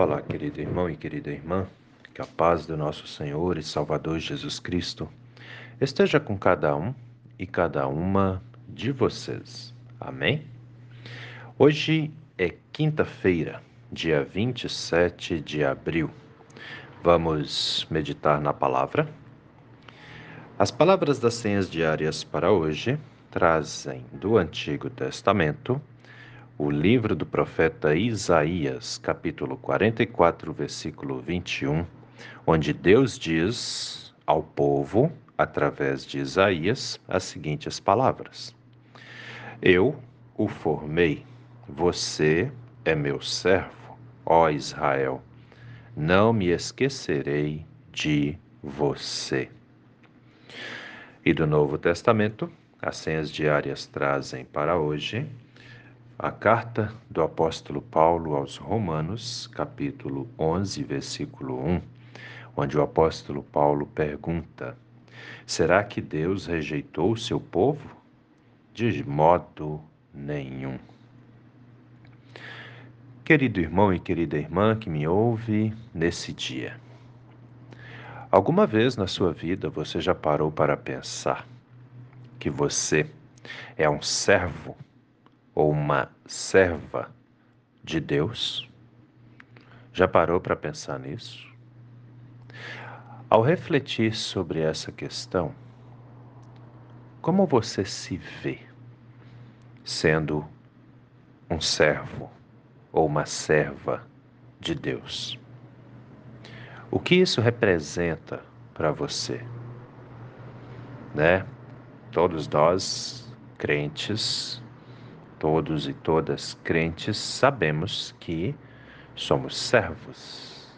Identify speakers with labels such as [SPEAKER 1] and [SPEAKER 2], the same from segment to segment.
[SPEAKER 1] Olá, querido irmão e querida irmã, que a paz do nosso Senhor e Salvador Jesus Cristo esteja com cada um e cada uma de vocês. Amém? Hoje é quinta-feira, dia 27 de abril. Vamos meditar na palavra. As palavras das senhas diárias para hoje trazem do Antigo Testamento o livro do profeta Isaías, capítulo 44, versículo 21, onde Deus diz ao povo, através de Isaías, as seguintes palavras: Eu o formei, você é meu servo, ó Israel, não me esquecerei de você. E do Novo Testamento, as senhas diárias trazem para hoje a carta do apóstolo Paulo aos Romanos, capítulo 11, versículo 1, onde o apóstolo Paulo pergunta: Será que Deus rejeitou o seu povo? De modo nenhum. Querido irmão e querida irmã que me ouve nesse dia, alguma vez na sua vida você já parou para pensar que você é um servo ou uma serva de Deus? Já parou para pensar nisso? Ao refletir sobre essa questão, como você se vê sendo um servo ou uma serva de Deus? O que isso representa para você? Né? Todos nós, crentes, todos e todas crentes sabemos que somos servos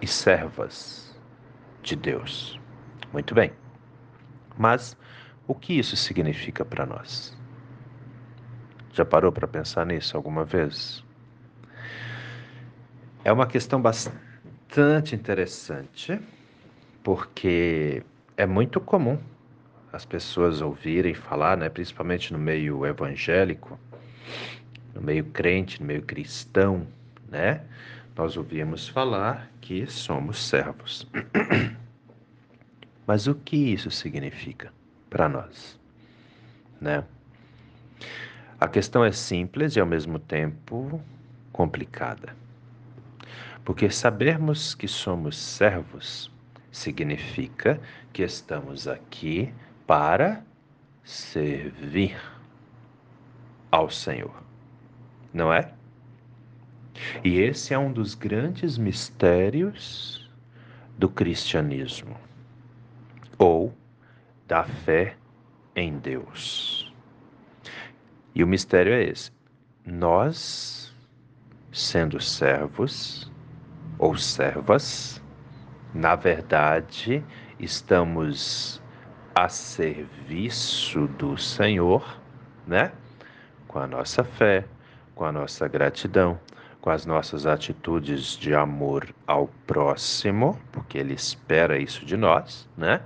[SPEAKER 1] e servas de Deus. Muito bem. Mas o que isso significa para nós? Já parou para pensar nisso alguma vez? É uma questão bastante interessante, porque é muito comum as pessoas ouvirem falar, né, principalmente no meio evangélico, no meio crente, no meio cristão, né? Nós ouvimos falar que somos servos. Mas o que isso significa para nós, né? A questão é simples e ao mesmo tempo complicada. Porque sabermos que somos servos significa que estamos aqui para servir ao Senhor. Não é? E esse é um dos grandes mistérios do cristianismo ou da fé em Deus. E o mistério é esse: nós, sendo servos ou servas, na verdade, estamos a serviço do Senhor, né? Com a nossa fé, com a nossa gratidão, com as nossas atitudes de amor ao próximo, porque ele espera isso de nós, né?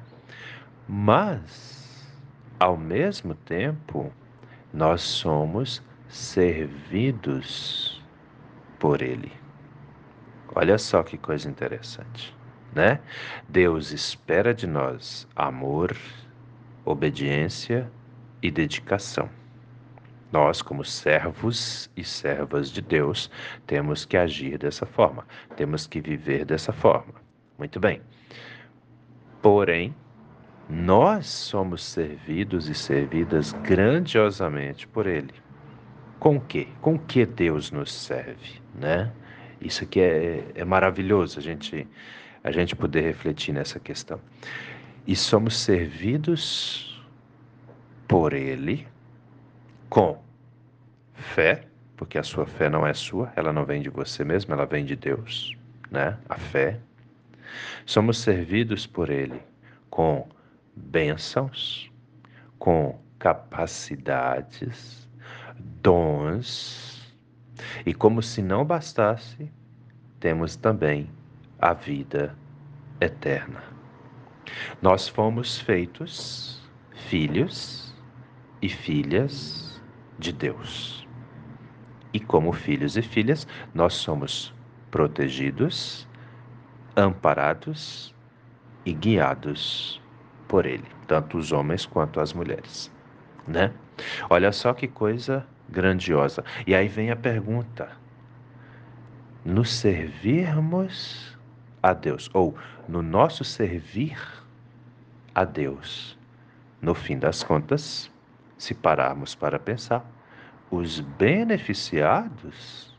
[SPEAKER 1] Mas, ao mesmo tempo, nós somos servidos por ele. Olha só que coisa interessante, né? Deus espera de nós amor, obediência e dedicação. Nós, como servos e servas de Deus, temos que agir dessa forma, temos que viver dessa forma. Muito bem. Porém, nós somos servidos e servidas grandiosamente por Ele. Com que? Com que Deus nos serve, né? Isso aqui é, é maravilhoso a gente a gente poder refletir nessa questão. E somos servidos por Ele com fé, porque a sua fé não é sua, ela não vem de você mesmo, ela vem de Deus, né? A fé. Somos servidos por Ele com bênçãos, com capacidades, dons, e como se não bastasse, temos também a vida eterna. Nós fomos feitos filhos e filhas de Deus. E como filhos e filhas, nós somos protegidos, amparados e guiados por Ele, tanto os homens quanto as mulheres, né? Olha só que coisa grandiosa. E aí vem a pergunta: nos servirmos a Deus, ou no nosso servir a Deus, no fim das contas, se pararmos para pensar, os beneficiados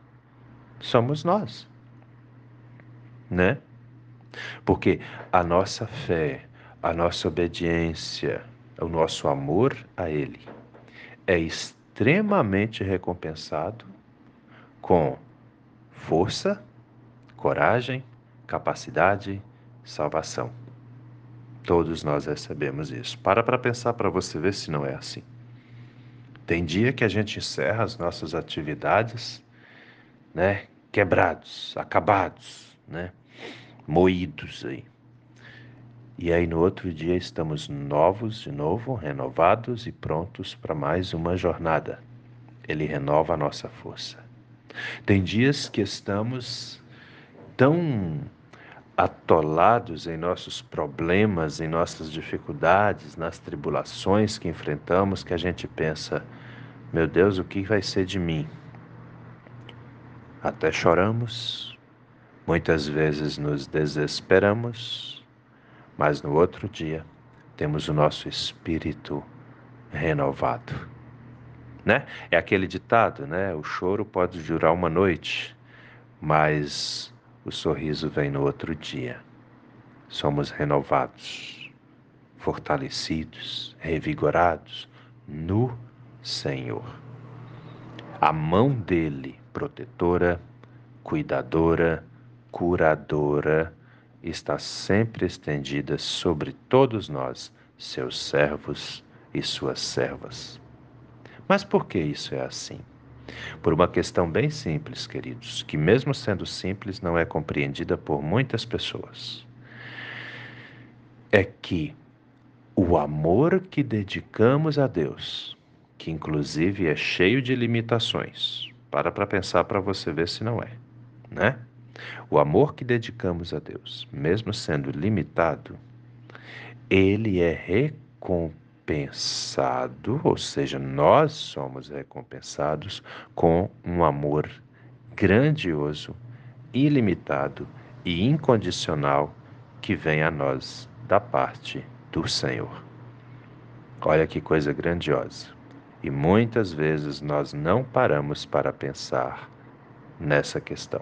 [SPEAKER 1] somos nós, né? Porque a nossa fé, a nossa obediência, o nosso amor a Ele é extremamente recompensado com força, coragem, capacidade, salvação. Todos nós recebemos isso. Para para pensar para você ver se não é assim. Tem dia que a gente encerra as nossas atividades, né, quebrados, acabados, né, moídos aí. E aí no outro dia estamos novos de novo, renovados e prontos para mais uma jornada. Ele renova a nossa força. Tem dias que estamos tão atolados em nossos problemas, em nossas dificuldades, nas tribulações que enfrentamos, que a gente pensa: meu Deus, o que vai ser de mim? Até choramos, muitas vezes nos desesperamos, mas no outro dia temos o nosso espírito renovado. Né? É aquele ditado, né? O choro pode durar uma noite, mas o sorriso vem no outro dia. Somos renovados, fortalecidos, revigorados no Senhor. A mão dele, protetora, cuidadora, curadora, está sempre estendida sobre todos nós, seus servos e suas servas. Mas por que isso é assim? Por uma questão bem simples, queridos, que, mesmo sendo simples, não é compreendida por muitas pessoas. É que o amor que dedicamos a Deus, que inclusive é cheio de limitações, para para pensar para você ver se não é, né? O amor que dedicamos a Deus, mesmo sendo limitado, ele é recompensado recompensado, ou seja, nós somos recompensados com um amor grandioso, ilimitado e incondicional que vem a nós da parte do Senhor. Olha que coisa grandiosa. E muitas vezes nós não paramos para pensar nessa questão.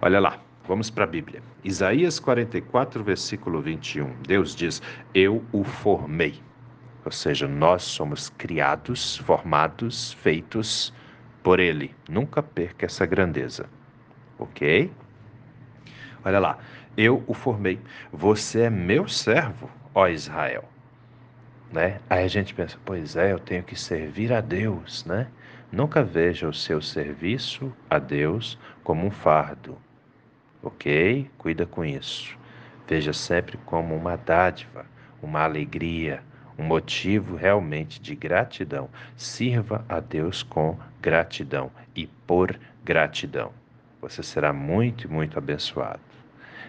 [SPEAKER 1] Olha lá, Vamos para a Bíblia. Isaías 44, versículo 21. Deus diz: Eu o formei. Ou seja, nós somos criados, formados, feitos por Ele. Nunca perca essa grandeza. Ok? Olha lá. Eu o formei. Você é meu servo, ó Israel. Né? Aí a gente pensa, pois é, eu tenho que servir a Deus, né? Nunca veja o seu serviço a Deus como um fardo, ok? Cuida com isso. Veja sempre como uma dádiva, uma alegria, um motivo realmente de gratidão. Sirva a Deus com gratidão e por gratidão. Você será muito, muito abençoado.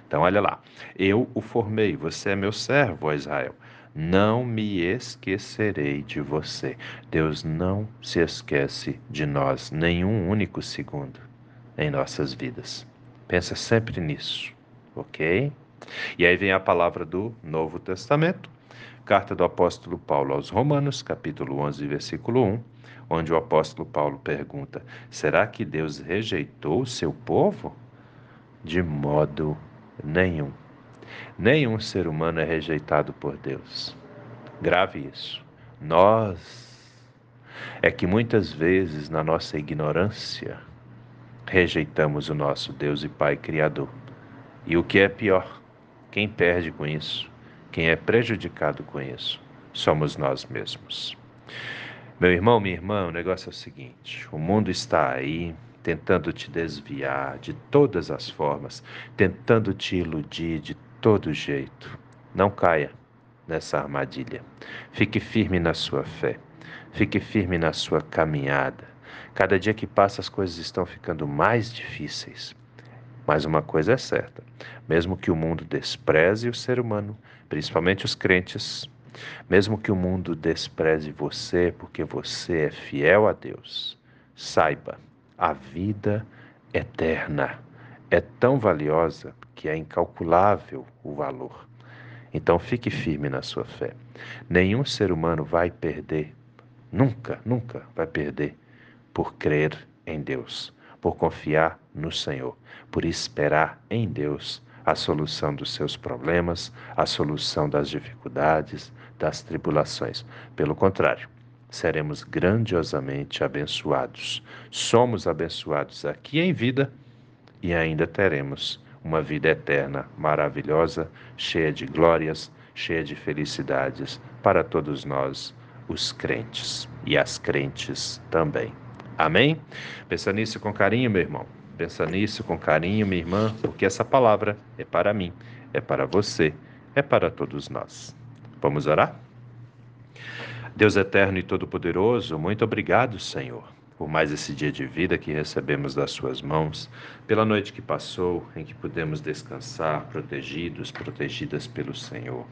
[SPEAKER 1] Então, olha lá. Eu o formei, você é meu servo, ó Israel. Não me esquecerei de você. Deus não se esquece de nós nenhum único segundo em nossas vidas. Pensa sempre nisso, ok? E aí vem a palavra do Novo Testamento, carta do apóstolo Paulo aos Romanos, capítulo 11, versículo 1, onde o apóstolo Paulo pergunta: Será que Deus rejeitou o seu povo? De modo nenhum. Nenhum ser humano é rejeitado por Deus. Grave isso. Nós é que muitas vezes, na nossa ignorância, rejeitamos o nosso Deus e Pai Criador. E o que é pior, quem perde com isso, quem é prejudicado com isso, somos nós mesmos. Meu irmão, minha irmã, o negócio é o seguinte: o mundo está aí tentando te desviar de todas as formas, tentando te iludir de todo jeito. Não caia nessa armadilha. Fique firme na sua fé. Fique firme na sua caminhada. Cada dia que passa, as coisas estão ficando mais difíceis. Mas uma coisa é certa: mesmo que o mundo despreze o ser humano, principalmente os crentes, mesmo que o mundo despreze você porque você é fiel a Deus, saiba, a vida eterna é tão valiosa que é incalculável o valor. Então fique firme na sua fé. Nenhum ser humano vai perder, nunca, nunca vai perder por crer em Deus, por confiar no Senhor, por esperar em Deus a solução dos seus problemas, a solução das dificuldades, das tribulações. Pelo contrário, seremos grandiosamente abençoados. Somos abençoados aqui em vida e ainda teremos uma vida eterna, maravilhosa, cheia de glórias, cheia de felicidades para todos nós, os crentes e as crentes também. Amém? Pensa nisso com carinho, meu irmão. Pensa nisso com carinho, minha irmã, porque essa palavra é para mim, é para você, é para todos nós. Vamos orar? Deus eterno e todo-poderoso, muito obrigado, Senhor, por mais esse dia de vida que recebemos das Suas mãos, pela noite que passou, em que pudemos descansar, protegidos, protegidas pelo Senhor.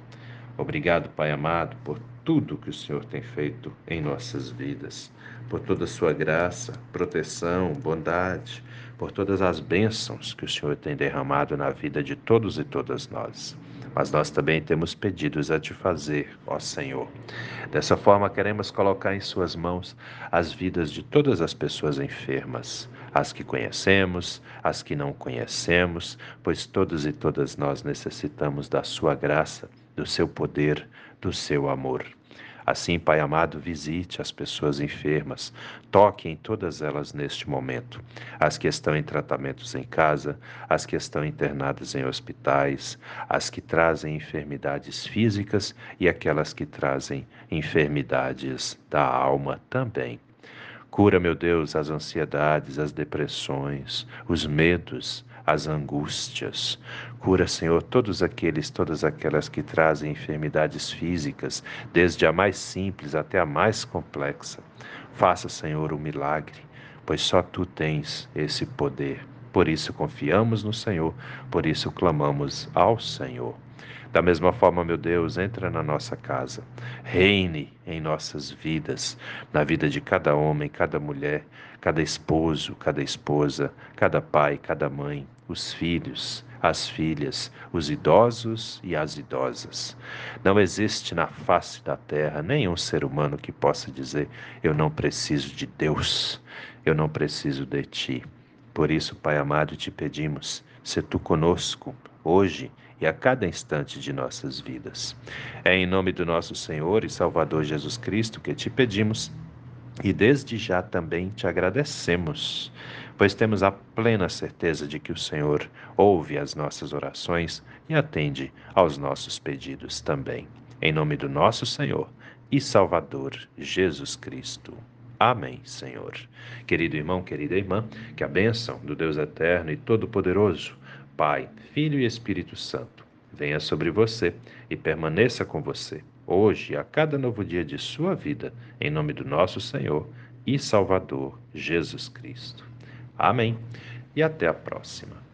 [SPEAKER 1] Obrigado, Pai amado, por tudo que o Senhor tem feito em nossas vidas, por toda a Sua graça, proteção, bondade, por todas as bênçãos que o Senhor tem derramado na vida de todos e todas nós mas nós também temos pedidos a te fazer, ó Senhor. Dessa forma, queremos colocar em Suas mãos as vidas de todas as pessoas enfermas, as que conhecemos, as que não conhecemos, pois todos e todas nós necessitamos da Sua graça, do Seu poder, do Seu amor. Assim, Pai amado, visite as pessoas enfermas, toque em todas elas neste momento. As que estão em tratamentos em casa, as que estão internadas em hospitais, as que trazem enfermidades físicas e aquelas que trazem enfermidades da alma também. Cura, meu Deus, as ansiedades, as depressões, os medos, as angústias. Cura, Senhor, todos aqueles, todas aquelas que trazem enfermidades físicas, desde a mais simples até a mais complexa. Faça, Senhor, um milagre, pois só tu tens esse poder. Por isso confiamos no Senhor, por isso clamamos ao Senhor. Da mesma forma, meu Deus, entra na nossa casa, reine em nossas vidas, na vida de cada homem, cada mulher, cada esposo, cada esposa, cada pai, cada mãe, os filhos, as filhas, os idosos e as idosas. Não existe na face da terra nenhum ser humano que possa dizer: Eu não preciso de Deus, eu não preciso de ti. Por isso, Pai amado, te pedimos, se tu conosco hoje e a cada instante de nossas vidas. É em nome do nosso Senhor e Salvador Jesus Cristo que te pedimos e desde já também te agradecemos, pois temos a plena certeza de que o Senhor ouve as nossas orações e atende aos nossos pedidos também. Em nome do nosso Senhor e Salvador Jesus Cristo. Amém, Senhor. Querido irmão, querida irmã, que a bênção do Deus eterno e todo-poderoso, Pai, Filho e Espírito Santo, venha sobre você e permaneça com você, hoje e a cada novo dia de sua vida, em nome do nosso Senhor e Salvador Jesus Cristo. Amém. E até a próxima.